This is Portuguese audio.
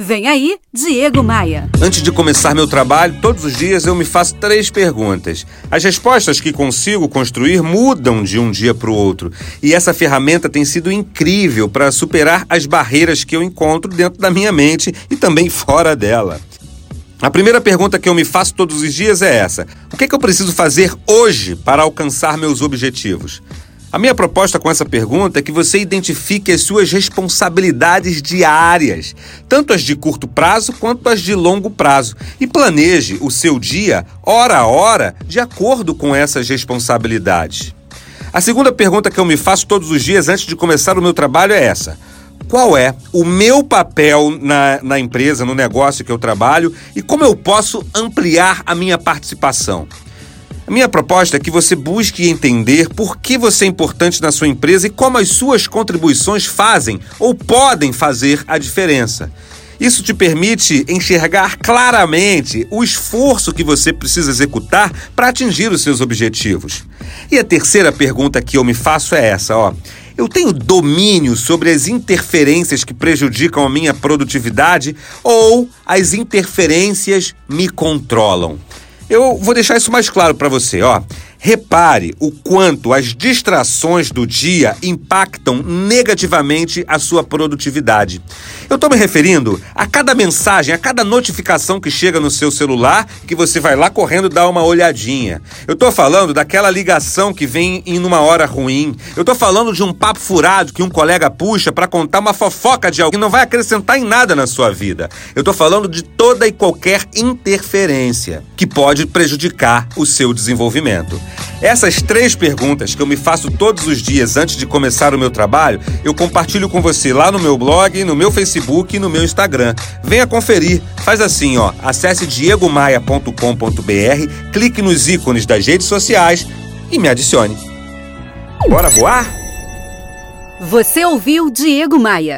Vem aí, Diego Maia. Antes de começar meu trabalho, todos os dias eu me faço três perguntas. As respostas que consigo construir mudam de um dia para o outro. E essa ferramenta tem sido incrível para superar as barreiras que eu encontro dentro da minha mente e também fora dela. A primeira pergunta que eu me faço todos os dias é essa: O que, é que eu preciso fazer hoje para alcançar meus objetivos? A minha proposta com essa pergunta é que você identifique as suas responsabilidades diárias, tanto as de curto prazo quanto as de longo prazo, e planeje o seu dia, hora a hora, de acordo com essas responsabilidades. A segunda pergunta que eu me faço todos os dias antes de começar o meu trabalho é essa: qual é o meu papel na, na empresa, no negócio que eu trabalho e como eu posso ampliar a minha participação? A minha proposta é que você busque entender por que você é importante na sua empresa e como as suas contribuições fazem ou podem fazer a diferença. Isso te permite enxergar claramente o esforço que você precisa executar para atingir os seus objetivos. E a terceira pergunta que eu me faço é essa, ó. Eu tenho domínio sobre as interferências que prejudicam a minha produtividade ou as interferências me controlam? Eu vou deixar isso mais claro para você, ó. Repare o quanto as distrações do dia impactam negativamente a sua produtividade. Eu estou me referindo a cada mensagem, a cada notificação que chega no seu celular que você vai lá correndo dar uma olhadinha. Eu estou falando daquela ligação que vem em uma hora ruim. Eu estou falando de um papo furado que um colega puxa para contar uma fofoca de alguém que não vai acrescentar em nada na sua vida. Eu estou falando de toda e qualquer interferência que pode prejudicar o seu desenvolvimento. Essas três perguntas que eu me faço todos os dias antes de começar o meu trabalho, eu compartilho com você lá no meu blog, no meu Facebook e no meu Instagram. Venha conferir. Faz assim, ó, acesse diegomaia.com.br, clique nos ícones das redes sociais e me adicione. Bora voar? Você ouviu Diego Maia.